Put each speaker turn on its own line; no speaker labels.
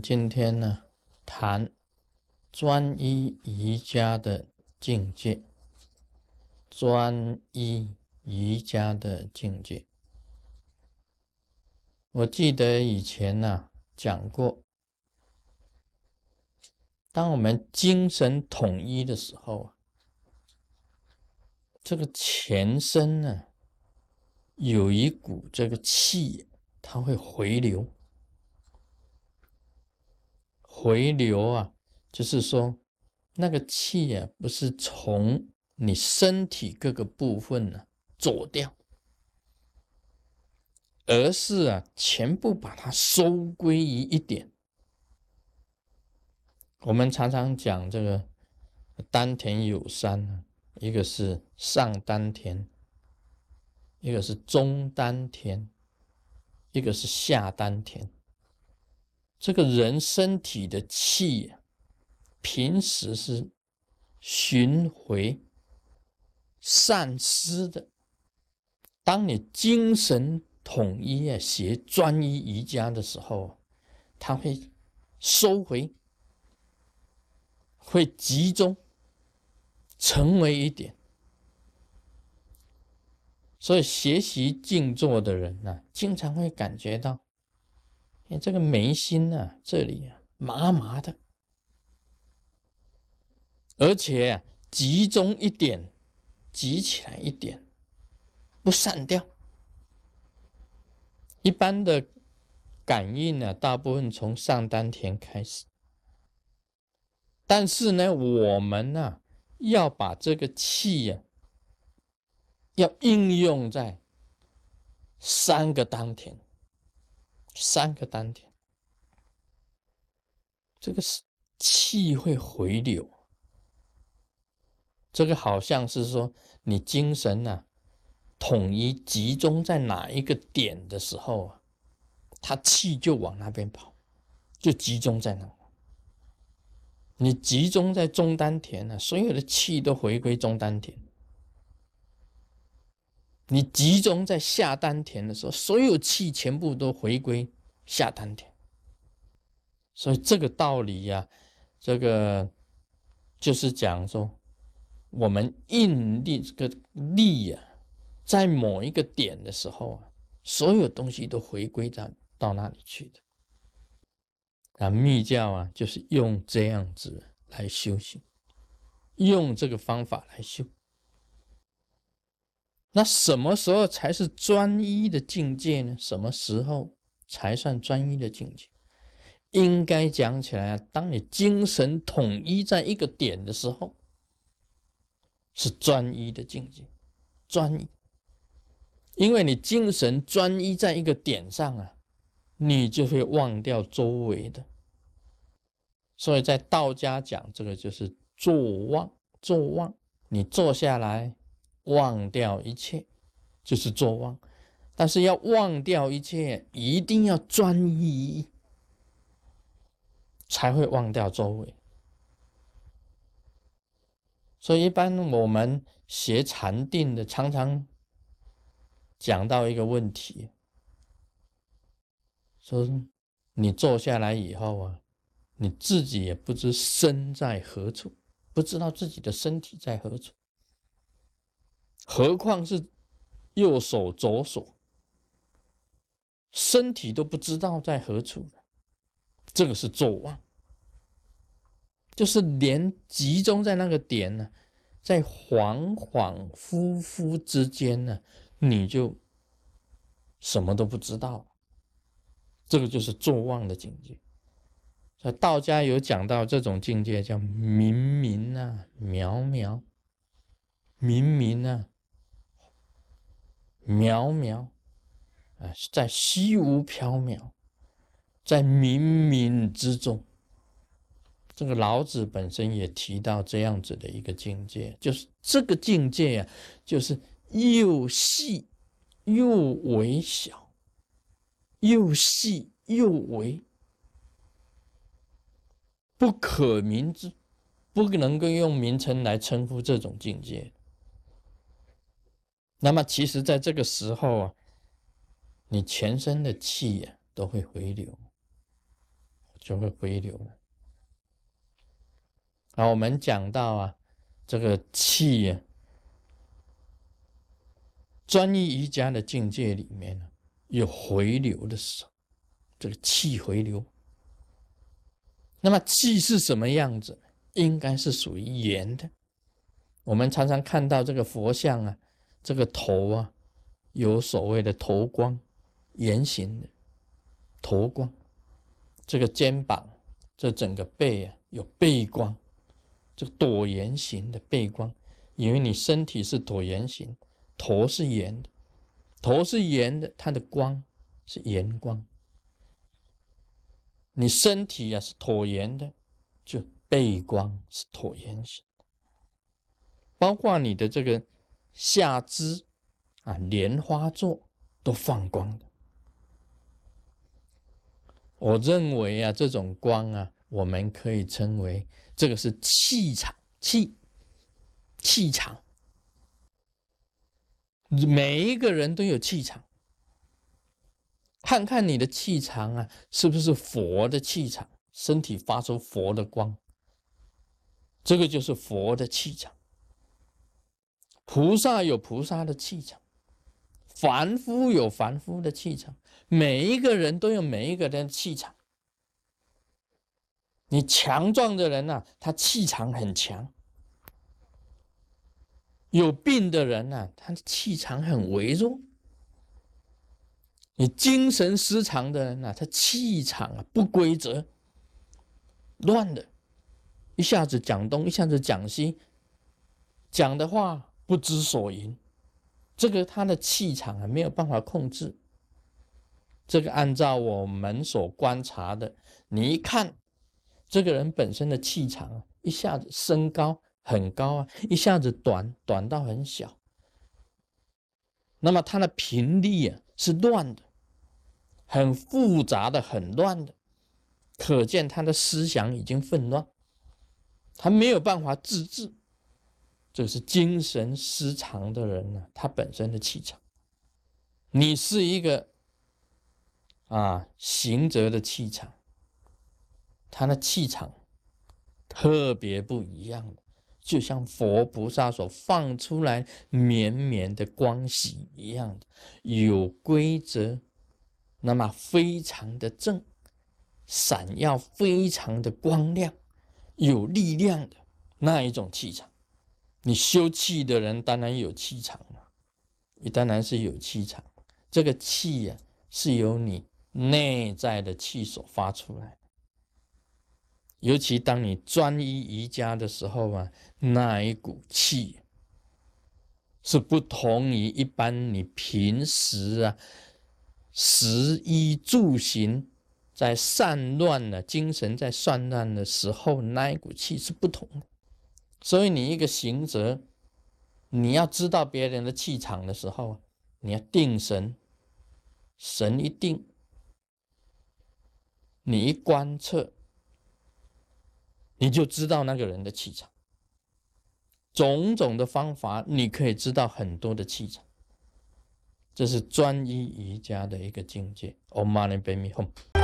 今天呢，谈专一瑜伽的境界，专一瑜伽的境界。我记得以前呢讲过，当我们精神统一的时候啊，这个全身呢有一股这个气，它会回流。回流啊，就是说，那个气啊，不是从你身体各个部分呢走掉，而是啊，全部把它收归于一点。我们常常讲这个丹田有三，一个是上丹田，一个是中丹田，一个是下丹田。这个人身体的气，平时是巡回散失的。当你精神统一啊，学专一瑜伽的时候，它会收回，会集中，成为一点。所以学习静坐的人呢，经常会感觉到。你这个眉心呢，这里啊麻麻的，而且集中一点，集起来一点，不散掉。一般的感应呢，大部分从上丹田开始，但是呢，我们呢要把这个气呀，要应用在三个丹田。三个丹田，这个是气会回流。这个好像是说，你精神啊统一集中在哪一个点的时候啊，它气就往那边跑，就集中在那。你集中在中丹田呢，所有的气都回归中丹田。你集中在下丹田的时候，所有气全部都回归下丹田。所以这个道理呀，这个就是讲说，我们印力这个力呀，在某一个点的时候啊，所有东西都回归到到那里去的。啊，密教啊，就是用这样子来修行，用这个方法来修。那什么时候才是专一的境界呢？什么时候才算专一的境界？应该讲起来，当你精神统一在一个点的时候，是专一的境界。专一，因为你精神专一在一个点上啊，你就会忘掉周围的。所以在道家讲，这个就是坐忘，坐忘，你坐下来。忘掉一切，就是作忘。但是要忘掉一切，一定要专一，才会忘掉周围。所以，一般我们学禅定的，常常讲到一个问题：说你坐下来以后啊，你自己也不知身在何处，不知道自己的身体在何处。何况是右手、左手，身体都不知道在何处这个是坐忘，就是连集中在那个点呢，在恍恍惚惚之间呢，你就什么都不知道。这个就是坐忘的境界。在道家有讲到这种境界叫明明啊，渺渺，明明啊。渺渺，啊，在虚无缥缈，在冥冥之中。这个老子本身也提到这样子的一个境界，就是这个境界啊，就是又细又微小，又细又微，不可名之，不能够用名称来称呼这种境界。那么，其实，在这个时候啊，你全身的气呀都会回流，就会回流了。啊，我们讲到啊，这个气呀，专一瑜伽的境界里面呢，有回流的时候，这个气回流。那么气是什么样子？应该是属于圆的。我们常常看到这个佛像啊，这个头啊，有所谓的头光，圆形的头光。这个肩膀，这整个背啊，有背光，这个椭圆形的背光。因为你身体是椭圆形，头是圆的，头是圆的，它的光是圆光。你身体啊是椭圆的，就背光是椭圆形。包括你的这个下肢啊，莲花座都放光的。我认为啊，这种光啊，我们可以称为这个是气场，气气场。每一个人都有气场，看看你的气场啊，是不是佛的气场？身体发出佛的光，这个就是佛的气场。菩萨有菩萨的气场，凡夫有凡夫的气场，每一个人都有每一个人的气场。你强壮的人呐，他气场很强；有病的人呐，他的气场很微弱。你精神失常的人呐，他气场啊不规则，乱的，一下子讲东，一下子讲西，讲的话。不知所云，这个他的气场啊没有办法控制。这个按照我们所观察的，你一看这个人本身的气场啊，一下子升高很高啊，一下子短短到很小。那么他的频率啊是乱的，很复杂的，很乱的，可见他的思想已经混乱，他没有办法自制。就是精神失常的人呢，他本身的气场。你是一个啊行者的气场，他的气场特别不一样，就像佛菩萨所放出来绵绵的光喜一样的，有规则，那么非常的正，闪耀非常的光亮，有力量的那一种气场。你修气的人当然有气场了，你当然是有气场。这个气呀，是由你内在的气所发出来。尤其当你专一瑜伽的时候啊，那一股气是不同于一般你平时啊食衣住行在散乱的精神在散乱的时候，那一股气是不同的。所以，你一个行者，你要知道别人的气场的时候，你要定神，神一定，你一观测，你就知道那个人的气场。种种的方法，你可以知道很多的气场。这是专一瑜伽的一个境界。Om Mani Padme Hum。